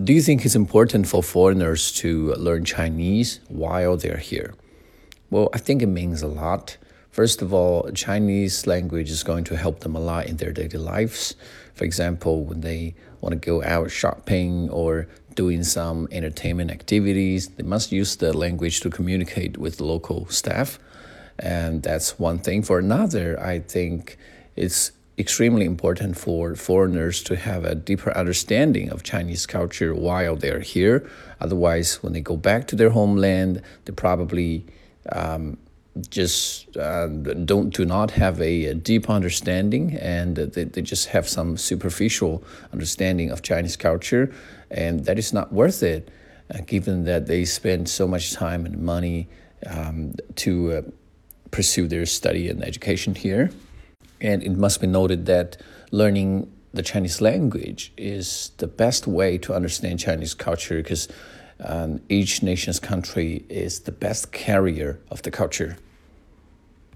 Do you think it's important for foreigners to learn Chinese while they're here? Well, I think it means a lot. First of all, Chinese language is going to help them a lot in their daily lives. For example, when they want to go out shopping or doing some entertainment activities, they must use the language to communicate with local staff. And that's one thing. For another, I think it's extremely important for foreigners to have a deeper understanding of Chinese culture while they're here. Otherwise, when they go back to their homeland, they probably um, just uh, don't do not have a, a, deep understanding and they, they just have some superficial understanding of Chinese culture and that is not worth it uh, given that they spend so much time and money um, to uh, pursue their study and education here and it must be noted that learning the Chinese language is the best way to understand Chinese culture because um, each nation's country is the best carrier of the culture.